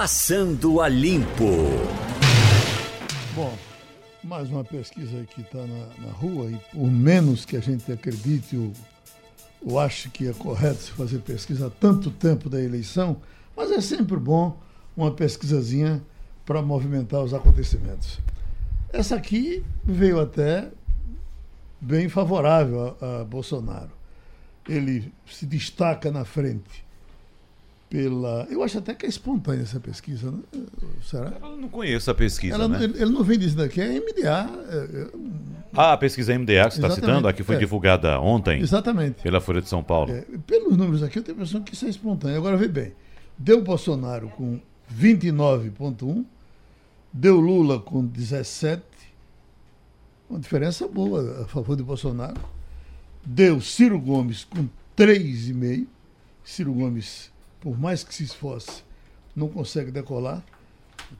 Passando a Limpo. Bom, mais uma pesquisa que está na, na, rua e por menos que a gente acredite ou, ou ache que é correto se fazer pesquisa há tanto tempo da eleição, mas é sempre bom uma pesquisazinha para movimentar os acontecimentos. Essa aqui veio até bem favorável a, a Bolsonaro. Ele se destaca na frente pela. Eu acho até que é espontânea essa pesquisa, né? será? Eu não conheço a pesquisa. Ela, né? ele, ele, não vem dizendo aqui, é MDA. É, é... Ah, a pesquisa MDA que você está citando, a que foi é. divulgada ontem. Exatamente. Pela Folha de São Paulo. É, pelos números aqui, eu tenho a impressão que isso é espontâneo. Agora vê bem. Deu Bolsonaro com 29,1, deu Lula com 17, uma diferença boa a favor de Bolsonaro. Deu Ciro Gomes com 3,5. Ciro Gomes por mais que se esforce, não consegue decolar.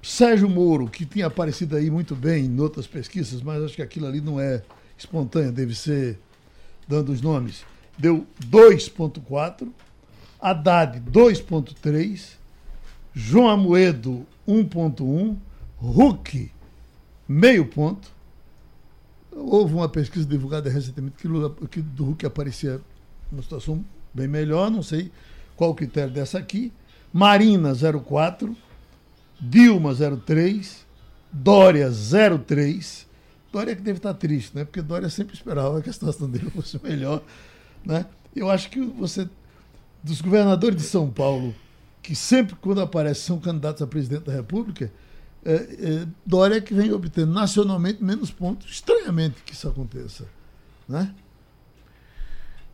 Sérgio Moro, que tinha aparecido aí muito bem em outras pesquisas, mas acho que aquilo ali não é espontâneo, deve ser dando os nomes, deu 2,4, Haddad 2,3, João Amoedo 1,1, Huck meio ponto. Houve uma pesquisa divulgada recentemente que, Lula, que do Huck aparecia numa situação bem melhor, não sei qual o critério dessa aqui? Marina 04, Dilma 03, Dória 03. Dória que deve estar triste, né? Porque Dória sempre esperava que a situação dele fosse melhor, né? Eu acho que você dos governadores de São Paulo, que sempre quando aparecem são candidatos a presidente da República, é, é, Dória é que vem obtendo nacionalmente menos pontos. Estranhamente que isso aconteça, né?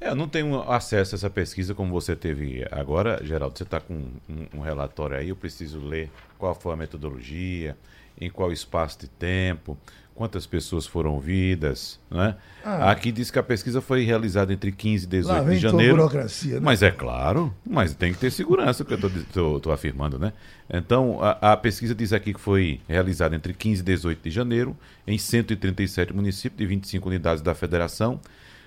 É, eu não tenho acesso a essa pesquisa como você teve agora, Geraldo. Você está com um, um, relatório aí, eu preciso ler qual foi a metodologia, em qual espaço de tempo, quantas pessoas foram ouvidas. Né? Ah, Aqui diz que a pesquisa foi realizada entre 15 e 18 de janeiro. Burocracia, né? Mas é claro, mas tem que ter segurança, que eu estou afirmando, né? Então, a, a, pesquisa diz aqui que foi realizada entre 15 e 18 de janeiro, em 137 municípios de 25 unidades da federação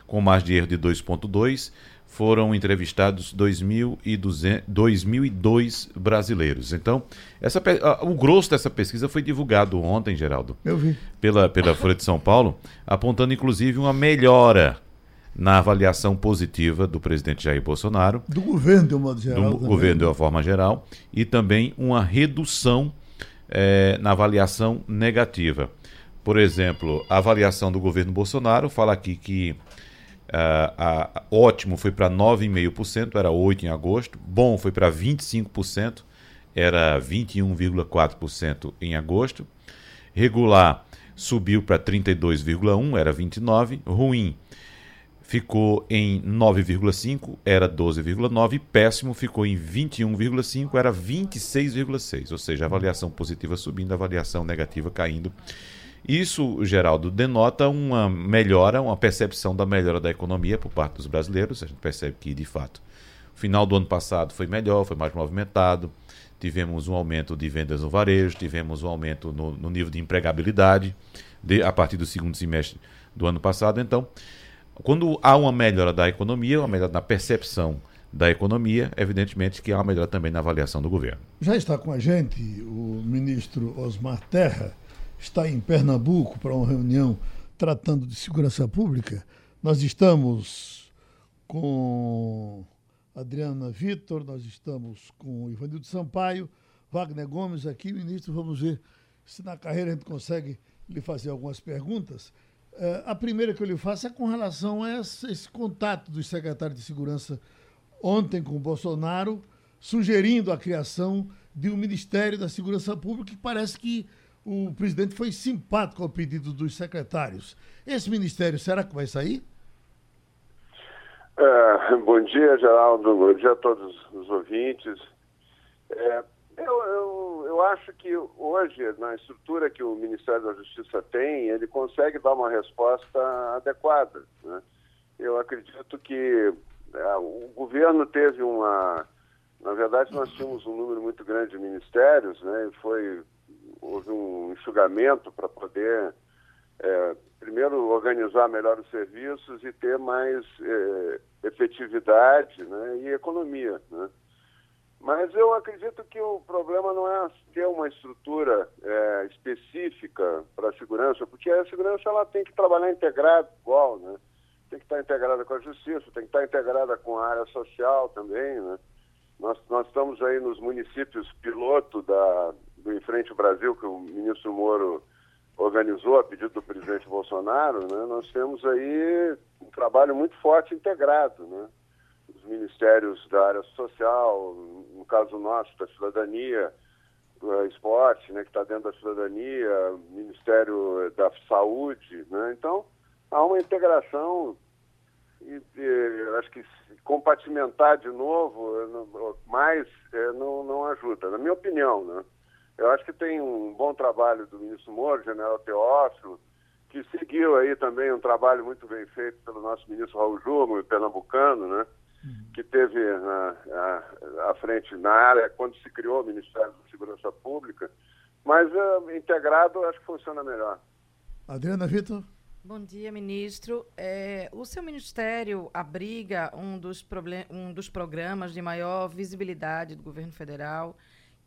com margem de erro de 2,2, foram entrevistados 2.002 brasileiros. Então, essa, o grosso dessa pesquisa foi divulgado ontem, Geraldo. Eu vi. Pela, pela Folha de São Paulo, apontando inclusive uma melhora na avaliação positiva do presidente Jair Bolsonaro. Do governo, de uma geral. Do também. governo, de uma forma geral. E também uma redução é, na avaliação negativa. Por exemplo, a avaliação do governo Bolsonaro fala aqui que Uh, ótimo foi para 9,5%, era 8% em agosto. Bom foi para 25%, era 21,4% em agosto. Regular subiu para 32,1%, era 29%. Ruim ficou em 9,5%, era 12,9%. Péssimo ficou em 21,5%, era 26,6%. Ou seja, avaliação positiva subindo, avaliação negativa caindo. Isso, Geraldo, denota uma melhora, uma percepção da melhora da economia por parte dos brasileiros. A gente percebe que, de fato, o final do ano passado foi melhor, foi mais movimentado. Tivemos um aumento de vendas no varejo, tivemos um aumento no, no nível de empregabilidade de, a partir do segundo semestre do ano passado. Então, quando há uma melhora da economia, uma melhora na percepção da economia, evidentemente que há uma melhora também na avaliação do governo. Já está com a gente o ministro Osmar Terra está em Pernambuco para uma reunião tratando de segurança pública. Nós estamos com Adriana Vitor, nós estamos com Ivanildo Sampaio, Wagner Gomes aqui, ministro. Vamos ver se na carreira a gente consegue lhe fazer algumas perguntas. Uh, a primeira que eu lhe faço é com relação a esse, esse contato dos secretários de segurança ontem com o Bolsonaro, sugerindo a criação de um Ministério da Segurança Pública que parece que o presidente foi simpático ao pedido dos secretários. Esse ministério, será que vai sair? É, bom dia, Geraldo. Bom dia a todos os ouvintes. É, eu, eu, eu acho que hoje, na estrutura que o Ministério da Justiça tem, ele consegue dar uma resposta adequada. Né? Eu acredito que é, o governo teve uma. Na verdade, nós tínhamos um número muito grande de ministérios, né? E foi houve um enxugamento para poder, é, primeiro, organizar melhor os serviços e ter mais é, efetividade né, e economia. Né? Mas eu acredito que o problema não é ter uma estrutura é, específica para a segurança, porque a segurança ela tem que trabalhar integrado igual, né? Tem que estar integrada com a justiça, tem que estar integrada com a área social também, né? Nós, nós estamos aí nos municípios piloto da, do Em Frente Brasil, que o ministro Moro organizou a pedido do presidente Bolsonaro, né? Nós temos aí um trabalho muito forte integrado, né? Os ministérios da área social, no caso nosso, da cidadania, do esporte, né, que está dentro da cidadania, Ministério da Saúde, né? Então, há uma integração e, e acho que compartimentar de novo mais é, não, não ajuda, na minha opinião, né? Eu acho que tem um bom trabalho do ministro Moro, general Teófilo, que seguiu aí também um trabalho muito bem feito pelo nosso ministro Raul Júnior, pernambucano, né? Uhum. que teve à frente na área quando se criou o Ministério da Segurança Pública, mas uh, integrado acho que funciona melhor. Adriana Vitor. Bom dia, ministro. É, o seu ministério abriga um dos, um dos programas de maior visibilidade do governo federal,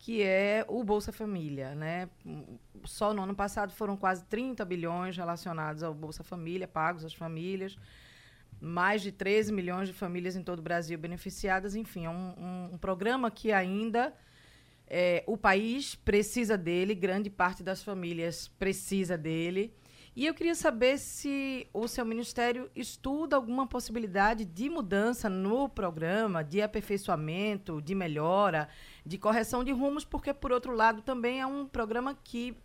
que é o Bolsa Família. Né? Só no ano passado foram quase 30 bilhões relacionados ao Bolsa Família, pagos às famílias. Mais de 13 milhões de famílias em todo o Brasil beneficiadas. Enfim, é um, um, um programa que ainda é, o país precisa dele, grande parte das famílias precisa dele. E eu queria saber se o seu ministério estuda alguma possibilidade de mudança no programa, de aperfeiçoamento, de melhora, de correção de rumos, porque, por outro lado, também é um programa que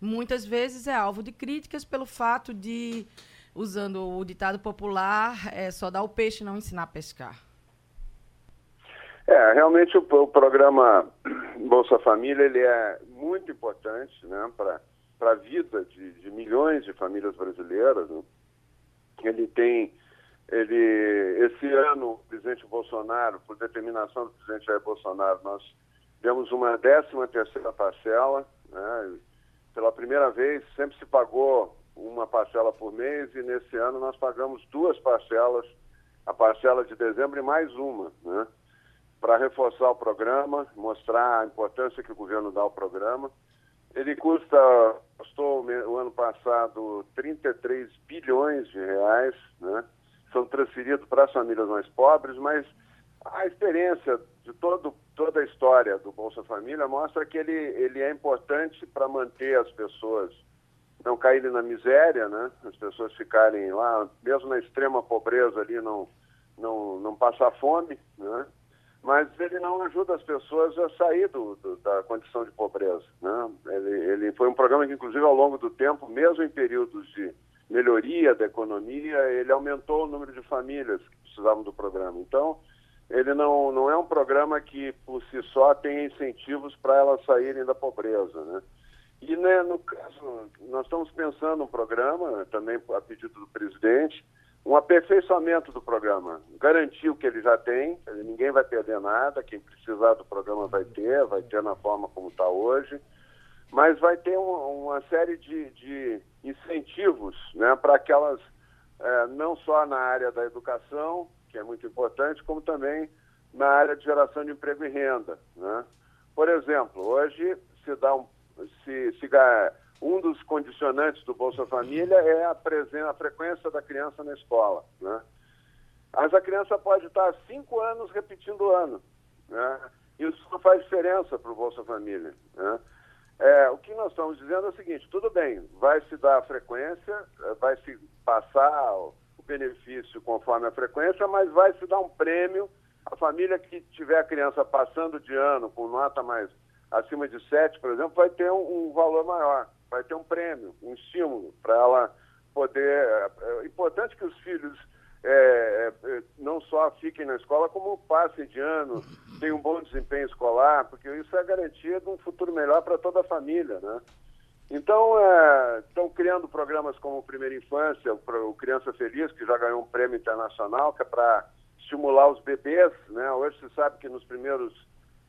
muitas vezes é alvo de críticas pelo fato de, usando o ditado popular, é só dar o peixe não ensinar a pescar. É, realmente o, o programa Bolsa Família ele é muito importante né, para para a vida de, de, milhões de famílias brasileiras. Né? Ele tem, ele, esse ano, o presidente Bolsonaro, por determinação do presidente Jair Bolsonaro, nós demos uma décima terceira parcela. Né? Pela primeira vez, sempre se pagou uma parcela por mês e nesse ano nós pagamos duas parcelas, a parcela de dezembro e mais uma, né? para reforçar o programa, mostrar a importância que o governo dá ao programa. Ele custa, custou o ano passado 33 bilhões de reais, né? São transferidos para as famílias mais pobres, mas a experiência de todo, toda a história do Bolsa Família mostra que ele, ele é importante para manter as pessoas não caírem na miséria, né? As pessoas ficarem lá, mesmo na extrema pobreza ali, não, não, não passar fome, né? Mas ele não ajuda as pessoas a sair do, do, da condição de pobreza. Né? Ele, ele, foi um programa que, inclusive, ao longo do tempo, mesmo em períodos de melhoria da economia, ele aumentou o número de famílias que precisavam do programa. Então, ele não, não é um programa que, por si só, tem incentivos para elas saírem da pobreza. Né? E, né, no caso, nós estamos pensando um programa, também a pedido do presidente, um aperfeiçoamento do programa. Garantir o que ele já tem, ninguém vai perder nada, quem precisar do programa vai ter, vai ter na forma como está hoje, mas vai ter um, uma série de, de incentivos né, para aquelas, é, não só na área da educação, que é muito importante, como também na área de geração de emprego e renda. Né? Por exemplo, hoje se dá um. Se, se, um dos condicionantes do Bolsa Família é a, presença, a frequência da criança na escola. Né? Mas a criança pode estar cinco anos repetindo o ano. Né? Isso não faz diferença para o Bolsa Família. Né? É, o que nós estamos dizendo é o seguinte: tudo bem, vai se dar a frequência, vai se passar o benefício conforme a frequência, mas vai se dar um prêmio. A família que tiver a criança passando de ano com nota mais acima de 7, por exemplo, vai ter um, um valor maior vai ter um prêmio, um estímulo para ela poder. É, é importante que os filhos é, é, não só fiquem na escola, como passem de ano, tenham um bom desempenho escolar, porque isso é garantia de um futuro melhor para toda a família, né? Então, é, estão criando programas como Primeira Infância, o Criança Feliz, que já ganhou um prêmio internacional, que é para estimular os bebês, né? Hoje se sabe que nos primeiros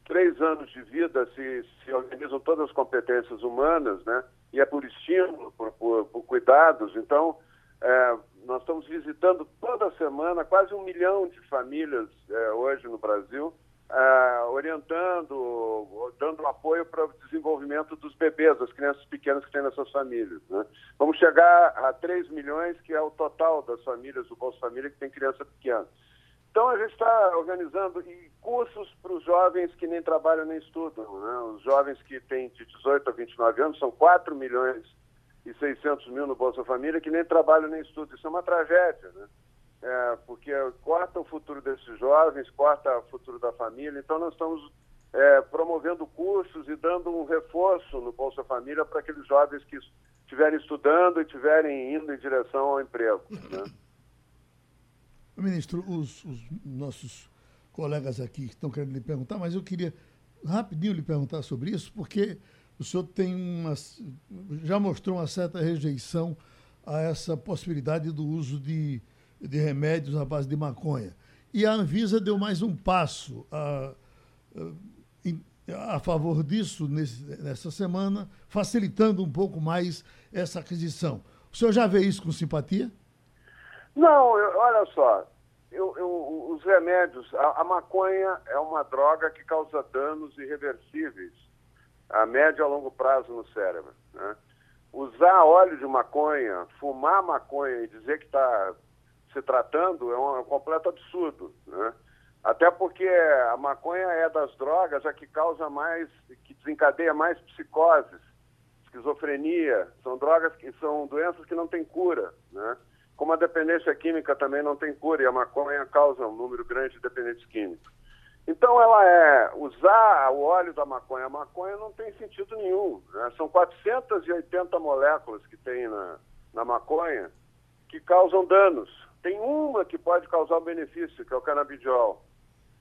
três anos de vida se, se organizam todas as competências humanas, né? E é por estímulo, por, por, por cuidados. Então, é, nós estamos visitando toda semana quase um milhão de famílias é, hoje no Brasil uh, orientando, dando apoio para o desenvolvimento dos bebês, das crianças pequenas que têm nas suas famílias. Né? Vamos chegar a 3 milhões, que é o total das famílias do Bolsa Família que tem criança pequena. Então, a gente está organizando cursos para os jovens que nem trabalham nem estudam. Né? Os jovens que têm de 18 a 29 anos são 4 milhões e 600 mil no Bolsa Família que nem trabalham nem estudam. Isso é uma tragédia, né? É, porque corta o futuro desses jovens, corta o futuro da família. Então, nós estamos é, promovendo cursos e dando um reforço no Bolsa Família para aqueles jovens que estiverem estudando e estiverem indo em direção ao emprego. Né? Ministro, os, os, nossos colegas aqui estão querendo lhe perguntar, mas eu queria rapidinho lhe perguntar sobre isso, porque o senhor tem uma, já mostrou uma certa rejeição a essa possibilidade do uso de, de remédios à base de maconha. E a Anvisa deu mais um passo a, a, favor disso nesse, nessa semana, facilitando um pouco mais essa aquisição. O senhor já vê isso com simpatia? Não, eu, olha só, eu, eu, os remédios, a, a, maconha é uma droga que causa danos irreversíveis a médio e a longo prazo no cérebro. Né? Usar óleo de maconha, fumar maconha e dizer que está se tratando é um, é um completo absurdo. Né? Até porque a maconha é das drogas a que causa mais, que desencadeia mais psicoses, esquizofrenia, são drogas que são doenças que não têm cura, né? Como a dependência química também não tem cura e a maconha causa um número grande de dependentes químicos. Então, ela é usar o óleo da maconha. A maconha não tem sentido nenhum. Né? São 480 moléculas que tem na, na maconha que causam danos. Tem uma que pode causar um benefício, que é o canabidiol.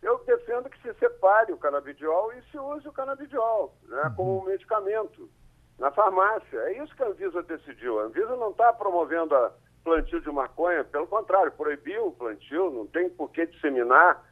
Eu defendo que se separe o canabidiol e se use o canabidiol né, uhum. como um medicamento na farmácia. É isso que a Anvisa decidiu. A Anvisa não está promovendo a plantio de maconha, pelo contrário, proibiu o plantio, não tem por que disseminar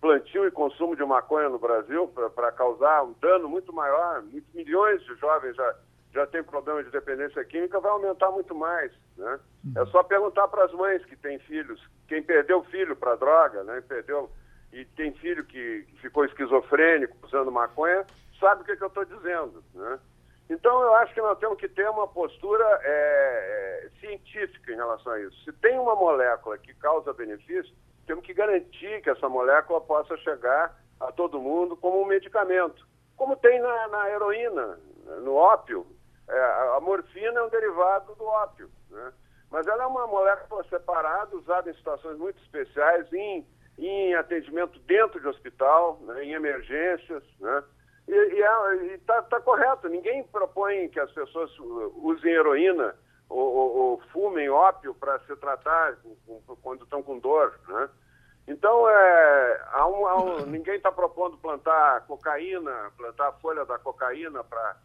plantio e consumo de maconha no Brasil para causar um dano muito maior. Muitos milhões de jovens já, já têm problema de dependência química, vai aumentar muito mais. Né? Uhum. É só perguntar para as mães que têm filhos, quem perdeu filho para droga, né? perdeu e tem filho que ficou esquizofrênico usando maconha, sabe o que, que eu estou dizendo. Né? Então, eu acho que nós temos que ter uma postura é, é, científica em relação a isso. Se tem uma molécula que causa benefício, temos que garantir que essa molécula possa chegar a todo mundo como um medicamento, como tem na, na heroína, no ópio. É, a morfina é um derivado do ópio, né? mas ela é uma molécula separada, usada em situações muito especiais, em, em atendimento dentro de hospital, né? em emergências, né? E está é, tá correto, ninguém propõe que as pessoas usem heroína ou, ou, ou fumem ópio para se tratar quando estão com dor, né? Então, é, há um, há um, ninguém está propondo plantar cocaína, plantar a folha da cocaína para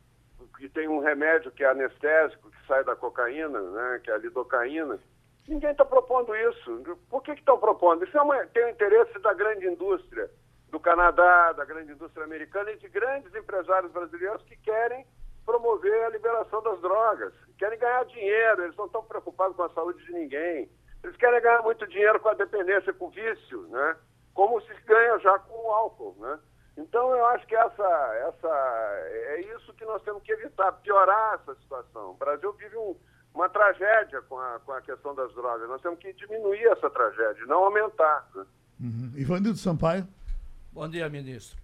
que tem um remédio que é anestésico, que sai da cocaína, né, que é a lidocaína. Ninguém está propondo isso. Por que estão propondo? Isso é uma, tem o interesse da grande indústria do Canadá, da grande indústria americana e de grandes empresários brasileiros que querem promover a liberação das drogas, querem ganhar dinheiro, eles não estão preocupados com a saúde de ninguém. Eles querem ganhar muito dinheiro com a dependência, com o vício, né? Como se ganha já com o álcool, né? Então eu acho que essa, essa é isso que nós temos que evitar, piorar essa situação. O Brasil vive um, uma tragédia com a, com a questão das drogas. Nós temos que diminuir essa tragédia, não aumentar. Né? Uhum. Ivanildo Sampaio. Bom dia, ministro.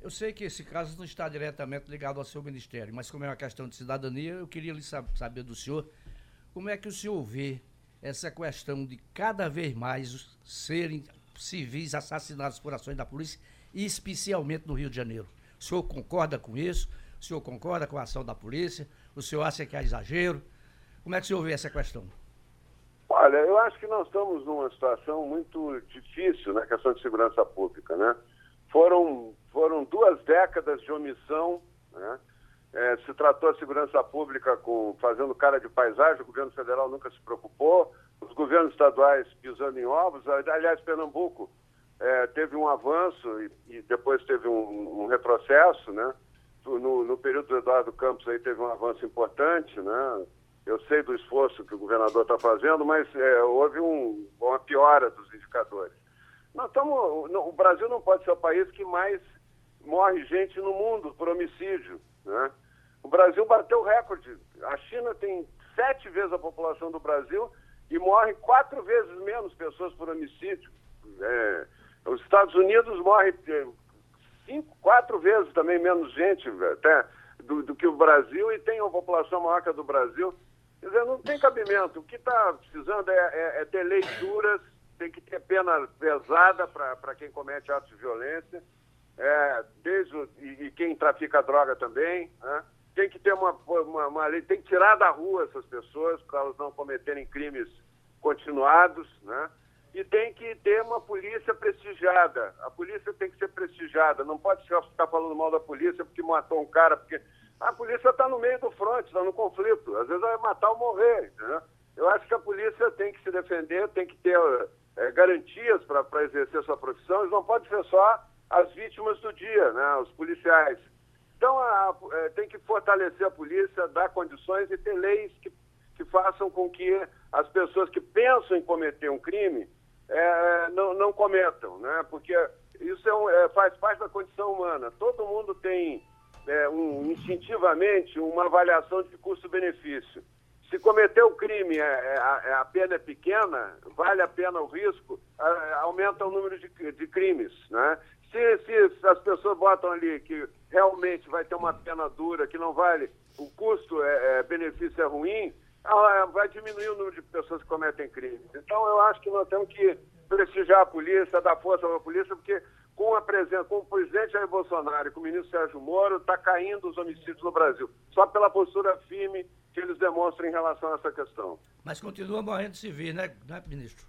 Eu sei que esse caso não está diretamente ligado ao seu ministério, mas como é uma questão de cidadania, eu queria saber do senhor como é que o senhor vê essa questão de cada vez mais serem civis assassinados por ações da polícia, especialmente no Rio de Janeiro. O senhor concorda com isso? O senhor concorda com a ação da polícia? O senhor acha que é exagero? Como é que o senhor vê essa questão? Olha, eu acho que nós estamos numa situação muito difícil na questão de segurança pública, né? Foram, foram duas décadas de omissão, né? É, se tratou a segurança pública com, fazendo cara de paisagem, o governo federal nunca se preocupou, os governos estaduais pisando em ovos. Aliás, Pernambuco é, teve um avanço e, e depois teve um, um retrocesso, né? No, no, período do Eduardo Campos aí teve um avanço importante, né? Eu sei do esforço que o governador está fazendo, mas é, houve um, uma piora dos indicadores. Nós estamos, o Brasil não pode ser o país que mais morre gente no mundo por homicídio. Né? O Brasil bateu recorde. A China tem sete vezes a população do Brasil e morre quatro vezes menos pessoas por homicídio. É, os Estados Unidos morre é, cinco, quatro vezes também menos gente até do, do, que o Brasil e tem uma população maior que a do Brasil. Quer dizer, não tem cabimento. O que está precisando é, é, é, ter leituras, tem que ter pena pesada para quem comete atos de violência, é, desde o, e, e, quem trafica droga também. Né? Tem que ter uma, uma, uma lei, tem que tirar da rua essas pessoas para elas não cometerem crimes continuados, né? E tem que ter uma polícia prestigiada. A polícia tem que ser prestigiada. Não pode ficar falando mal da polícia porque matou um cara, porque a polícia está no meio do fronte, está no conflito. Às vezes vai matar ou morrer. Né? Eu acho que a polícia tem que se defender, tem que ter é, garantias para exercer sua profissão. Eles não podem ser só as vítimas do dia, né? os policiais. Então, a, a, é, tem que fortalecer a polícia, dar condições e ter leis que, que façam com que as pessoas que pensam em cometer um crime é, não, não cometam, né? porque isso é um, é, faz parte da condição humana. Todo mundo tem é, um, instintivamente uma avaliação de custo-benefício. Se cometer o crime, é, é, a, é, a, pena é pequena, vale a pena o risco, aumenta o número de, de crimes. Né? Se, se, as pessoas botam ali que realmente vai ter uma pena dura, que não vale, o custo-benefício é, é, ruim, vai diminuir o número de pessoas que cometem crimes. Então, eu acho que nós temos que prestigiar a polícia, dar força à polícia, porque com a presença, com o presidente Jair Bolsonaro e com o ministro Sérgio Moro, está caindo os homicídios no Brasil. Só pela postura firme que eles demonstram em relação a essa questão. Mas continua morrendo civil, né, né ministro?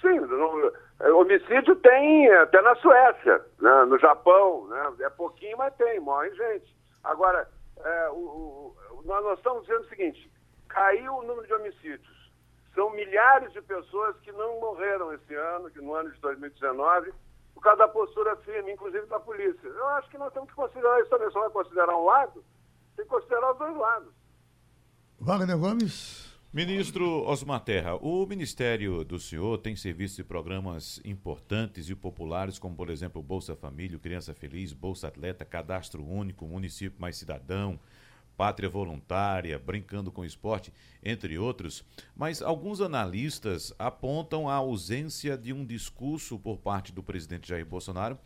Sim, no, é, homicídio tem até na Suécia, né, no Japão, né, é pouquinho, mas tem, morre gente. Agora, é, o, o, nós, nós estamos dizendo o seguinte, caiu o número de homicídios. São milhares de pessoas que não morreram esse ano, que no ano de 2019, por causa da postura firme, inclusive da polícia. Eu acho que nós temos que considerar isso também. Só vai considerar um lado, tem que considerar os dois lados. Wagner Gomes. Ministro Osmar Terra, o Ministério do Senhor tem serviços e programas importantes e populares, como, por exemplo, Bolsa Família, Criança Feliz, Bolsa Atleta, Cadastro Único, Município Mais Cidadão, Pátria Voluntária, Brincando com Esporte, entre outros, mas alguns analistas apontam a ausência de um discurso por parte do presidente Jair Bolsonaro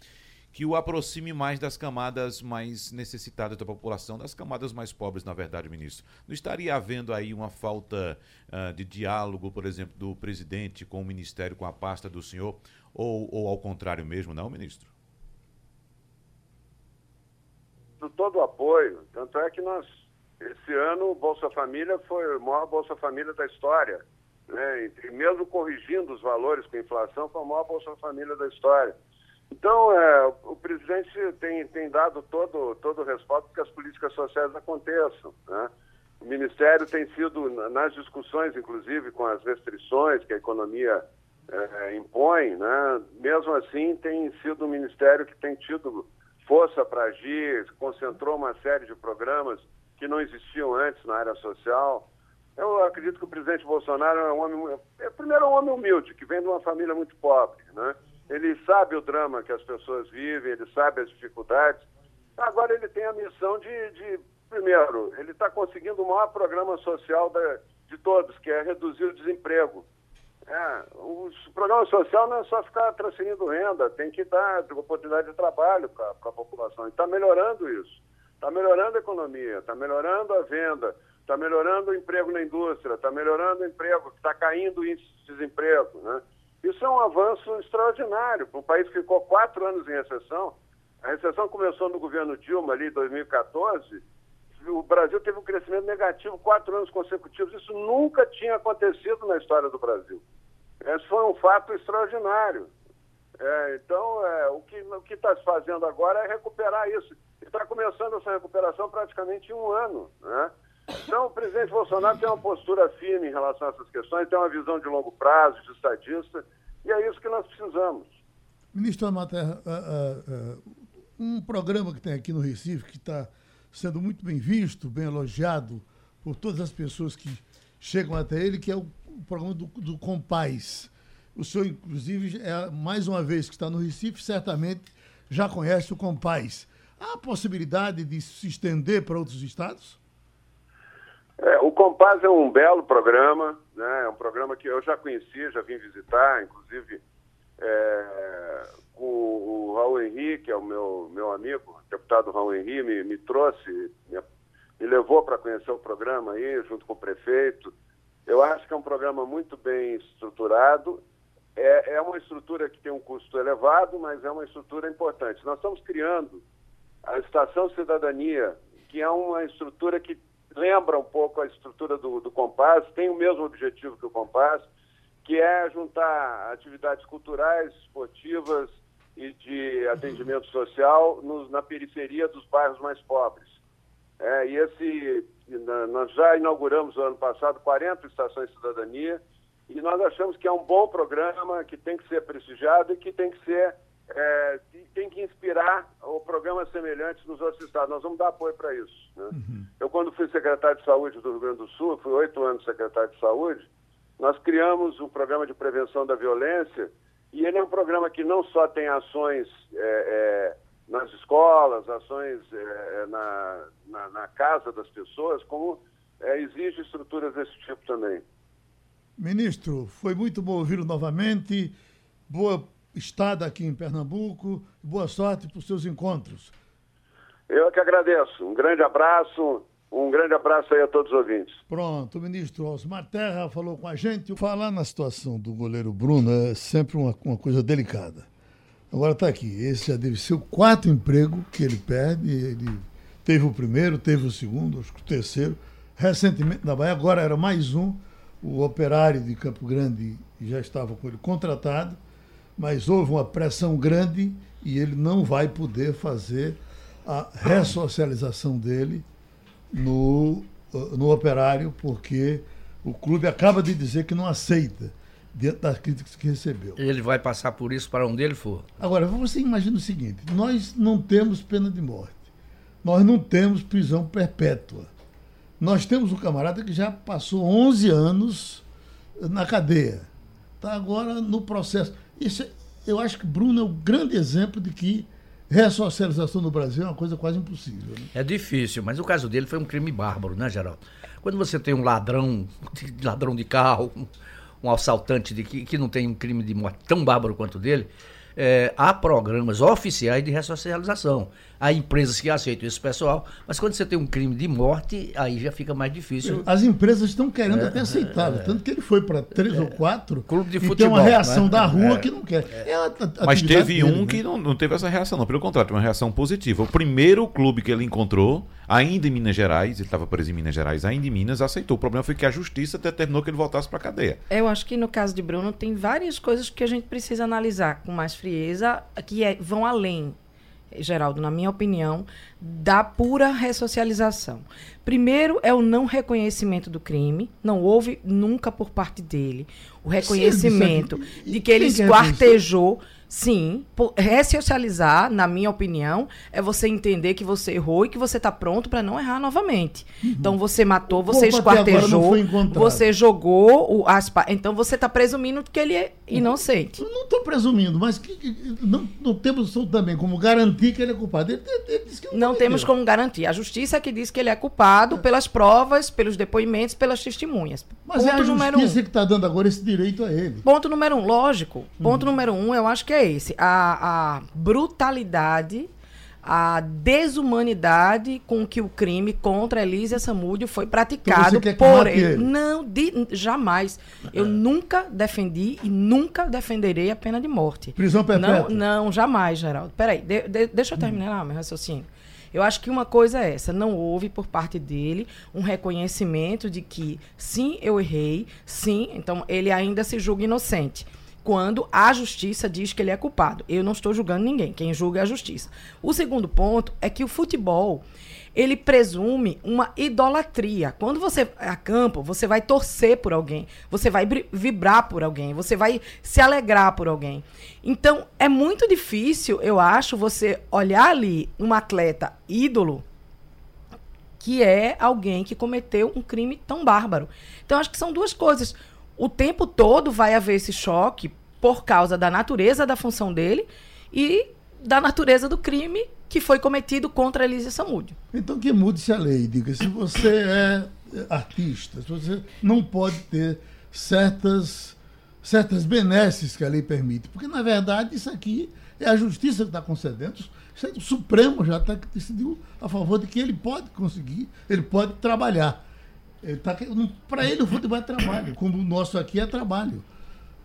que o aproxime mais das camadas mais necessitadas da população, das camadas mais pobres, na verdade, ministro. Não estaria havendo aí uma falta uh, de diálogo, por exemplo, do presidente com o ministério, com a pasta do senhor, ou, ou ao contrário mesmo, não, ministro? Todo o apoio. Tanto é que nós esse ano, o Bolsa Família foi o maior Bolsa Família da história. Né? E mesmo corrigindo os valores com a inflação, foi o maior Bolsa Família da história. Então, é, o presidente tem, tem dado todo, todo o respaldo para que as políticas sociais aconteçam. Né? O Ministério tem sido, nas discussões, inclusive, com as restrições que a economia é, impõe, né? mesmo assim, tem sido um ministério que tem tido força para agir, concentrou uma série de programas que não existiam antes na área social. Eu acredito que o presidente Bolsonaro é um homem, é, primeiro, é um homem humilde, que vem de uma família muito pobre, né? Ele sabe o drama que as pessoas vivem, ele sabe as dificuldades. Agora ele tem a missão de, de primeiro, ele está conseguindo o maior programa social da, de todos, que é reduzir o desemprego. É, o programa social não é só ficar transferindo renda, tem que dar oportunidade de trabalho para a população. E está melhorando isso. Está melhorando a economia, está melhorando a venda, está melhorando o emprego na indústria, está melhorando o emprego, está caindo o índice de desemprego. Né? Isso é um avanço extraordinário. Para um país que ficou quatro anos em recessão, a recessão começou no governo Dilma ali em 2014, o Brasil teve um crescimento negativo quatro anos consecutivos. Isso nunca tinha acontecido na história do Brasil. Esse foi um fato extraordinário. É, então, é, o que está se fazendo agora é recuperar isso está começando essa recuperação praticamente em um ano. Né? Então, o presidente Bolsonaro tem uma postura firme em relação a essas questões, tem uma visão de longo prazo, de estadista, e é isso que nós precisamos. Ministro Amaterra, uh, uh, uh, um programa que tem aqui no Recife, que está sendo muito bem visto, bem elogiado por todas as pessoas que chegam até ele, que é o programa do, do Compaz. O senhor, inclusive, é, mais uma vez que está no Recife, certamente já conhece o Compaz. Há possibilidade de se estender para outros estados? É, o Compaz é um belo programa, né? é um programa que eu já conheci, já vim visitar, inclusive é, com o Raul Henrique, que é o meu, meu amigo, o deputado Raul Henrique, me, me trouxe, me, me levou para conhecer o programa aí, junto com o prefeito. Eu acho que é um programa muito bem estruturado é, é uma estrutura que tem um custo elevado, mas é uma estrutura importante. Nós estamos criando a Estação Cidadania, que é uma estrutura que lembra um pouco a estrutura do, do Compass, tem o mesmo objetivo que o Compass, que é juntar atividades culturais, esportivas e de atendimento social nos, na periferia dos bairros mais pobres. É, e esse, nós já inauguramos no ano passado 40 estações de cidadania, e nós achamos que é um bom programa, que tem que ser prestigiado e que tem que ser é, tem que inspirar o programas semelhantes nos outros estados. Nós vamos dar apoio para isso. Né? Uhum. Eu, quando fui secretário de saúde do Rio Grande do Sul, fui oito anos secretário de saúde, nós criamos um programa de prevenção da violência e ele é um programa que não só tem ações é, é, nas escolas, ações é, é, na, na, na, casa das pessoas, como é, exige estruturas desse tipo também. Ministro, foi muito bom ouvi-lo novamente. Boa estada aqui em Pernambuco. Boa sorte para os seus encontros. Eu que agradeço. Um grande abraço. Um grande abraço aí a todos os ouvintes. Pronto, o ministro Osmar Terra falou com a gente. Falar na situação do goleiro Bruno é sempre uma, uma coisa delicada. Agora está aqui. Esse já deve ser o quarto emprego que ele perde. Ele teve o primeiro, teve o segundo, acho que o terceiro. Recentemente na Bahia, agora era mais um o operário de Campo Grande já estava com ele contratado, mas houve uma pressão grande e ele não vai poder fazer a ressocialização dele no, no operário, porque o clube acaba de dizer que não aceita dentro das críticas que recebeu. Ele vai passar por isso para onde ele for. Agora, você imagina o seguinte: nós não temos pena de morte, nós não temos prisão perpétua. Nós temos um camarada que já passou 11 anos na cadeia. Está agora no processo. Isso, é, eu acho que Bruno é o grande exemplo de que ressocialização no Brasil é uma coisa quase impossível. Né? É difícil, mas o caso dele foi um crime bárbaro, né, Geraldo? Quando você tem um ladrão, ladrão de carro, um assaltante de, que, que não tem um crime de morte tão bárbaro quanto dele, é, há programas oficiais de ressocialização. Há empresas que aceitam esse pessoal, mas quando você tem um crime de morte, aí já fica mais difícil. As empresas estão querendo é, até aceitá-lo, é, tanto que ele foi para três ou quatro clube de e futebol, tem uma reação né? da rua é. que não quer. É a, a mas teve dele, um né? que não, não teve essa reação, não. Pelo contrário, uma reação positiva. O primeiro clube que ele encontrou, ainda em Minas Gerais, ele estava preso em Minas Gerais, ainda em Minas, aceitou. O problema foi que a justiça determinou que ele voltasse para a cadeia. Eu acho que no caso de Bruno tem várias coisas que a gente precisa analisar com mais frieza, que é, vão além Geraldo, na minha opinião, da pura ressocialização. Primeiro é o não reconhecimento do crime, não houve nunca por parte dele o reconhecimento Sim, de que ele esquartejou Sim, ressocializar, na minha opinião, é você entender que você errou e que você está pronto para não errar novamente. Uhum. Então você matou, você esquartejou, você jogou o as então você está presumindo que ele é inocente. Eu não estou presumindo, mas que, que, não, não, temos também como garantir que ele é culpado. Ele, ele não, não temos como garantir. A justiça é que diz que ele é culpado é. pelas provas, pelos depoimentos, pelas testemunhas. Mas Ponto é a justiça um. que está dando agora esse direito a ele. Ponto número um, lógico. Ponto uhum. número um, eu acho que é esse: a, a brutalidade, a desumanidade com que o crime contra Elísia Samúdio foi praticado então por ele. ele. Não, de, jamais. Eu é. nunca defendi e nunca defenderei a pena de morte. Prisão perpétua? Não, não jamais, Geraldo. Peraí, de, de, deixa eu terminar hum. meu raciocínio. Eu acho que uma coisa é essa: não houve por parte dele um reconhecimento de que sim, eu errei, sim, então ele ainda se julga inocente quando a justiça diz que ele é culpado. Eu não estou julgando ninguém, quem julga é a justiça. O segundo ponto é que o futebol ele presume uma idolatria. Quando você acampa, você vai torcer por alguém, você vai vibrar por alguém, você vai se alegrar por alguém. Então, é muito difícil, eu acho, você olhar ali um atleta ídolo que é alguém que cometeu um crime tão bárbaro. Então, acho que são duas coisas o tempo todo vai haver esse choque por causa da natureza da função dele e da natureza do crime que foi cometido contra Elise Samúdio. Então que mude-se a lei, diga, se você é artista, se você não pode ter certas, certas benesses que a lei permite, porque na verdade isso aqui é a justiça que está concedendo, o Supremo já está decidiu a favor de que ele pode conseguir, ele pode trabalhar. Tá, Para ele o futebol é trabalho, como o nosso aqui é trabalho.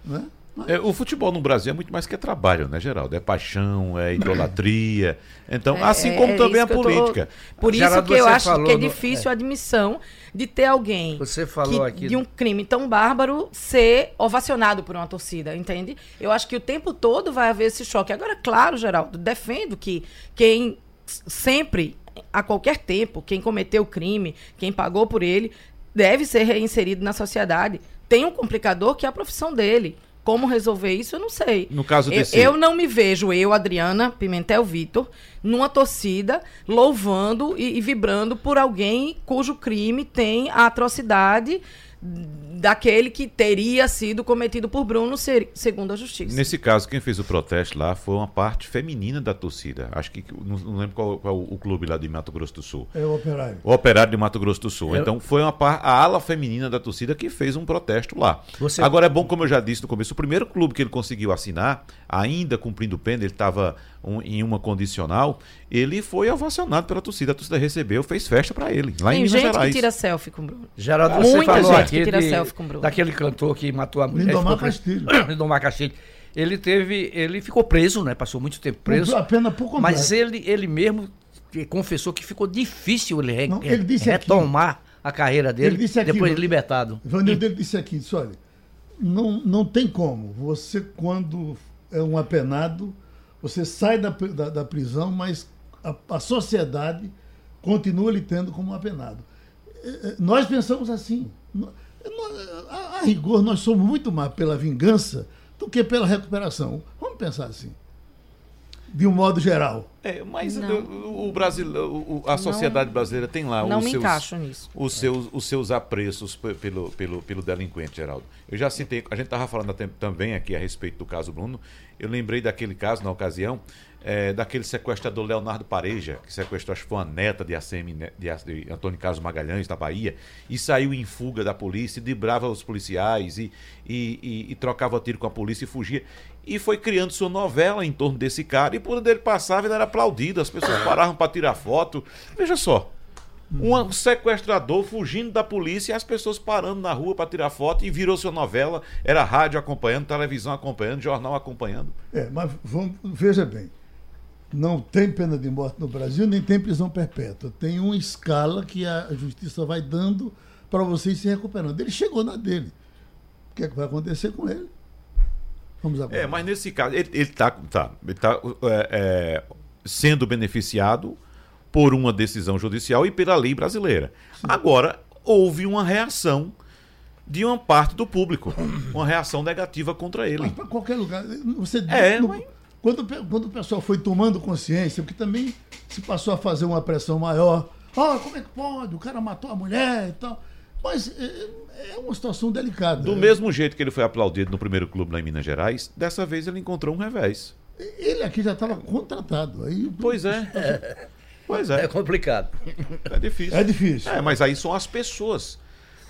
Né? É, o futebol no Brasil é muito mais que trabalho, né, Geraldo? É paixão, é idolatria. Então, é, assim como é também a política. Tô... Por isso Geraldo, que eu acho que é difícil no... a admissão de ter alguém você falou que, aqui de um crime tão bárbaro ser ovacionado por uma torcida, entende? Eu acho que o tempo todo vai haver esse choque. Agora, claro, Geraldo, defendo que quem sempre, a qualquer tempo, quem cometeu o crime, quem pagou por ele, deve ser reinserido na sociedade. Tem um complicador que é a profissão dele. Como resolver isso, eu não sei. No caso desse... eu, eu não me vejo, eu, Adriana Pimentel Vitor, numa torcida louvando e, e vibrando por alguém cujo crime tem a atrocidade daquele que teria sido cometido por Bruno, segundo a justiça. Nesse caso, quem fez o protesto lá foi uma parte feminina da torcida. Acho que não, não lembro qual, qual, o clube lá de Mato Grosso do Sul. É o Operário. O Operário de Mato Grosso do Sul. Então foi uma par, a ala feminina da torcida que fez um protesto lá. Você... Agora é bom, como eu já disse no começo, o primeiro clube que ele conseguiu assinar, ainda cumprindo pena, ele estava um, em uma condicional, ele foi ovacionado pela torcida. A torcida recebeu, fez festa para ele, lá Tem em Minas gente Gerais. que tira selfie com o Bruno. Geraldo, você Muita falou gente que tira de, selfie com o Bruno. daquele cantor que matou a mulher. Lindomar Castilho. Lindomar Castilho. Ele teve, ele ficou preso, né? Passou muito tempo preso. A pena por completo. Mas ele, ele mesmo confessou que ficou difícil ele, re, Não, ele retomar aqui, a carreira dele aqui, depois de libertado. Vanildo, ele disse aqui, disse, olha, não, não tem como. Você, quando é um apenado, você sai da, da, da prisão, mas a, a, sociedade continua lhe tendo como um apenado. É, é, nós pensamos assim. A, a rigor, nós somos muito mais pela vingança do que pela recuperação. Vamos pensar assim de um modo geral. É, mas o, o Brasil, o, a sociedade não, brasileira tem lá os, seus, os seus os seus apreços pelo, pelo, pelo delinquente, Geraldo. Eu já citei, a gente estava falando também aqui a respeito do caso Bruno. Eu lembrei daquele caso na ocasião é, daquele sequestrador Leonardo Pareja, que sequestrou, acho que foi uma neta de ACM, né, de, de Antônio Carlos Magalhães, da Bahia, e saiu em fuga da polícia, e driblava os policiais, e, e, e, e, trocava tiro com a polícia e fugia. E foi criando sua novela em torno desse cara, e por onde ele passava, ele era aplaudido, as pessoas paravam para tirar foto. Veja só. Um sequestrador fugindo da polícia e as pessoas parando na rua para tirar foto e virou sua novela. Era rádio acompanhando, televisão acompanhando, jornal acompanhando. É, mas vamos, veja bem não tem pena de morte no Brasil, nem tem prisão perpétua. Tem uma escala que a justiça vai dando para você ir se recuperando. Ele chegou na dele. O que, é que vai acontecer com ele? Vamos. É, mas nesse caso, ele está tá, ele tá, é, é, sendo beneficiado por uma decisão judicial e pela lei brasileira. Sim. Agora, houve uma reação de uma parte do público, uma reação negativa contra ele. Mas para qualquer lugar. Você é, no, mas quando, quando o pessoal foi tomando consciência, porque também se passou a fazer uma pressão maior, ah, como é que pode? O cara matou a mulher e tal. Mas é, é uma situação delicada. Do mesmo jeito que ele foi aplaudido no primeiro clube lá em Minas Gerais, dessa vez ele encontrou um revés. Ele aqui já estava contratado. Aí, pois é. é. Pois é. É complicado. É difícil. É difícil. É, mas aí são as pessoas.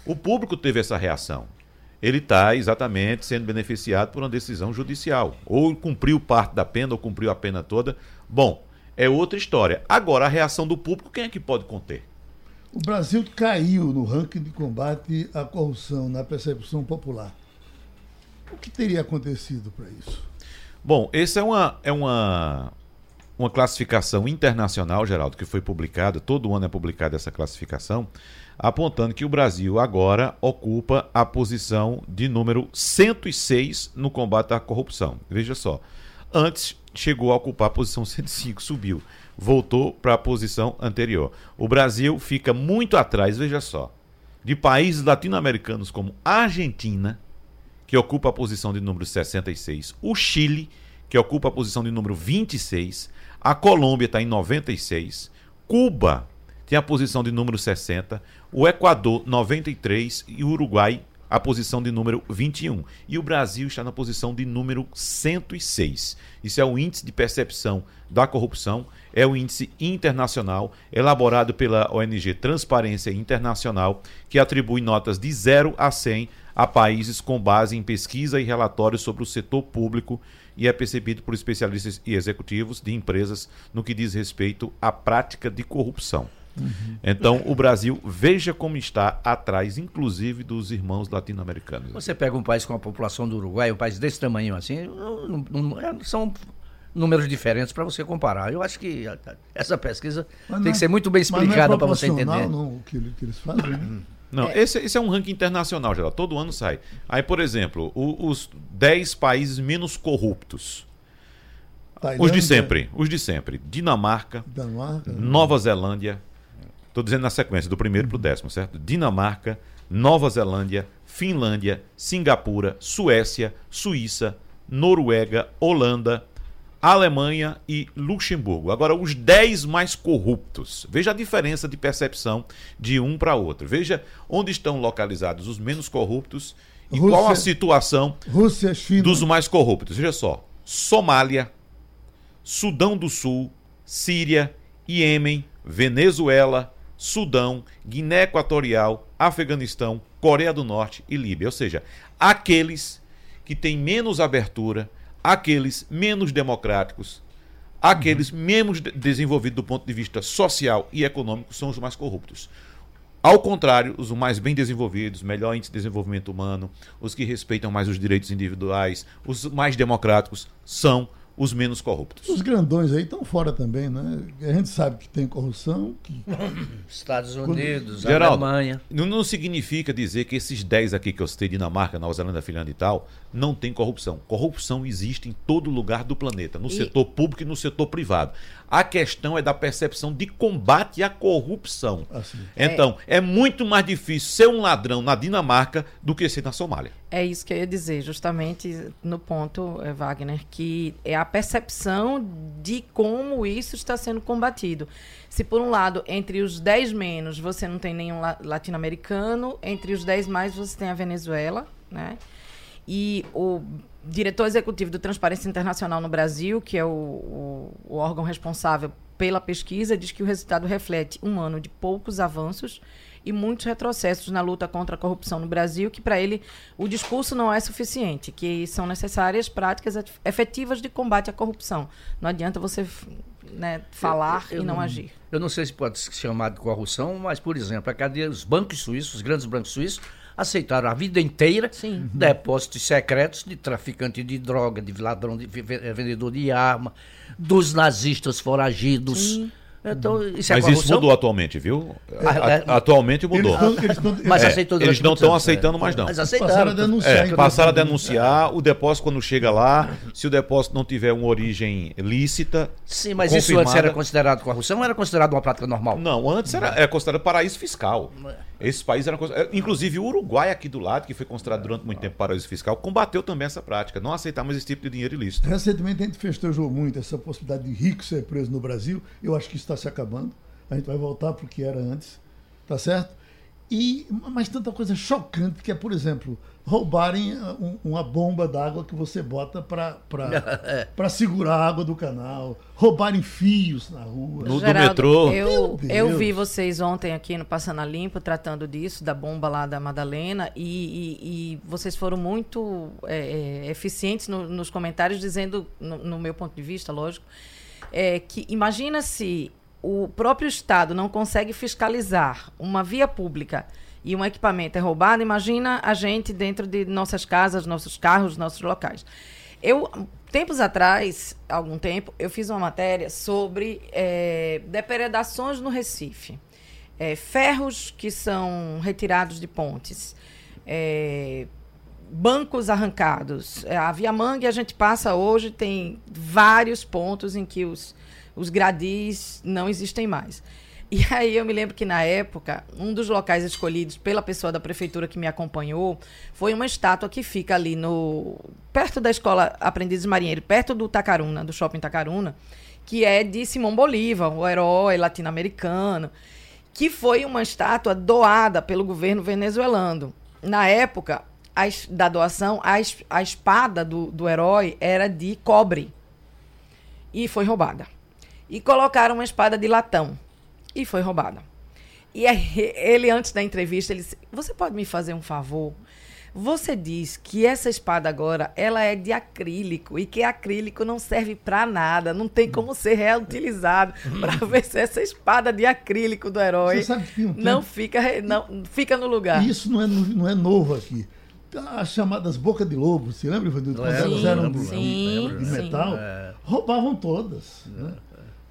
O público teve essa reação ele está exatamente sendo beneficiado por uma decisão judicial. Ou cumpriu parte da pena, ou cumpriu a pena toda. Bom, é outra história. Agora, a reação do público, quem é que pode conter? O Brasil caiu no ranking de combate à corrupção na percepção popular. O que teria acontecido para isso? Bom, essa é uma, é uma, uma classificação internacional, Geraldo, que foi publicada, todo ano é publicada essa classificação, apontando que o Brasil agora ocupa a posição de número 106 no combate à corrupção. Veja só. Antes chegou a ocupar a posição 105, subiu, voltou para a posição anterior. O Brasil fica muito atrás, veja só, de países latino-americanos como a Argentina, que ocupa a posição de número 66, o Chile, que ocupa a posição de número 26, a Colômbia está em 96, Cuba tem a posição de número 60, o Equador 93 e o Uruguai a posição de número 21. E o Brasil está na posição de número 106. Isso é o índice de percepção da corrupção, é o índice internacional elaborado pela ONG Transparência Internacional, que atribui notas de 0 a 100 a países com base em pesquisa e relatórios sobre o setor público e é percebido por especialistas e executivos de empresas no que diz respeito à prática de corrupção. Uhum. Então, o Brasil, veja como está atrás, inclusive, dos irmãos latino-americanos. Você pega um país com a população do Uruguai, um país desse tamanho assim, não, não, é, são números diferentes para você comparar. Eu acho que essa pesquisa mas tem que é ser muito bem explicada é para você entender. Não, o que, que eles fazem, né? Não, é. Esse, esse, é um ranking internacional, geral. Todo ano sai. Aí, por exemplo, o, os 10 países menos corruptos. Tailândia. Os de sempre. Os de sempre. Dinamarca, Dinamarca Nova Zelândia. Estou dizendo na sequência, do primeiro para o décimo, certo? Dinamarca, Nova Zelândia, Finlândia, Singapura, Suécia, Suíça, Noruega, Holanda, Alemanha e Luxemburgo. Agora, os 10 mais corruptos. Veja a diferença de percepção de um para outro. Veja onde estão localizados os menos corruptos e Rússia, qual a situação Rússia, dos mais corruptos. Veja só: Somália, Sudão do Sul, Síria, Iêmen, Venezuela, Sudão, Guiné Equatorial, Afeganistão, Coreia do Norte e Líbia. Ou seja, aqueles que têm menos abertura aqueles menos democráticos, aqueles uhum. menos desenvolvidos do ponto de vista social e econômico são os mais corruptos. Ao contrário, os mais bem desenvolvidos, melhor índice de desenvolvimento humano, os que respeitam mais os direitos individuais, os mais democráticos, são os menos corruptos. Os grandões aí estão fora também, né? A gente sabe que tem corrupção. Que... Estados Unidos, Quando... Alemanha. Não, não significa dizer que esses 10 aqui que eu citei, Dinamarca, Nova Zelândia, Finlândia e tal, não tem corrupção. Corrupção existe em todo lugar do planeta, no e... setor público e no setor privado. A questão é da percepção de combate à corrupção. Assim. Então, é... é muito mais difícil ser um ladrão na Dinamarca do que ser na Somália. É isso que eu ia dizer, justamente no ponto, eh, Wagner, que é a percepção de como isso está sendo combatido. Se, por um lado, entre os 10 menos você não tem nenhum latino-americano, entre os 10 mais você tem a Venezuela, né? E o diretor executivo do Transparência Internacional no Brasil, que é o, o, o órgão responsável pela pesquisa, diz que o resultado reflete um ano de poucos avanços e muitos retrocessos na luta contra a corrupção no Brasil, que para ele o discurso não é suficiente, que são necessárias práticas efetivas de combate à corrupção. Não adianta você né, falar eu, eu, e não, agir. Eu não sei se pode ser chamado de corrupção, mas, por exemplo, a cadeia dos bancos suíços, os grandes bancos suíços, aceitaram a vida inteira Sim. depósitos secretos de traficante de droga, de ladrão, de vendedor de arma, dos nazistas foragidos. Sim. Então, isso é Mas isso mudou atualmente, viu? É, atualmente mudou. Eles eles mas é, eles não estão aceitando mais, não. Mas aceitaram. Passaram a denunciar. É, passaram a denunciar. O depósito, quando chega lá, se o depósito não tiver uma origem lícita. Sim, mas isso antes era considerado corrupção ou era considerado uma prática normal? Não, antes era, era considerado paraíso fiscal. Esses países eram. Inclusive o Uruguai, aqui do lado, que foi considerado durante muito tempo paraíso fiscal, combateu também essa prática. Não aceitar mais esse tipo de dinheiro ilícito. Recentemente a gente festejou muito essa possibilidade de rico ser preso no Brasil. Eu acho que isso está se acabando. A gente vai voltar para o que era antes. Tá certo? E, mas tanta coisa chocante que é, por exemplo, roubarem uh, um, uma bomba d'água que você bota para segurar a água do canal, roubarem fios na rua. No Geraldo, do metrô. Eu, eu vi vocês ontem aqui no Passando a Limpo tratando disso, da bomba lá da Madalena, e, e, e vocês foram muito é, é, eficientes no, nos comentários, dizendo, no, no, meu ponto de vista, lógico, é, que imagina se o próprio Estado não consegue fiscalizar uma via pública e um equipamento é roubado, imagina a gente dentro de nossas casas, nossos carros, nossos locais. Eu, tempos atrás, algum tempo, eu fiz uma matéria sobre é, depredações no Recife. É, ferros que são retirados de pontes. É, bancos arrancados. A Via Mangue a gente passa hoje, tem vários pontos em que os os gradis não existem mais. E aí eu me lembro que na época, um dos locais escolhidos pela pessoa da prefeitura que me acompanhou foi uma estátua que fica ali no perto da escola Aprendizes Marinheiro, perto do Tacaruna, do Shopping Tacaruna, que é de Simão Bolívar, o herói latino-americano, que foi uma estátua doada pelo governo venezuelano. Na época, a da doação, a, a espada do, do herói era de cobre e foi roubada. E colocaram uma espada de latão e foi roubada. E aí, ele, antes da entrevista, ele disse: Você pode me fazer um favor? Você diz que essa espada agora ela é de acrílico e que acrílico não serve para nada, não tem como ser reutilizado para ver se essa espada de acrílico do herói Você sabe que tem um não tempo- fica não fica no lugar. E isso não é, não é novo aqui. As chamadas boca de lobo, você lembra, Ivanildo? Quando elas eram de, metal, É. roubavam todas. né?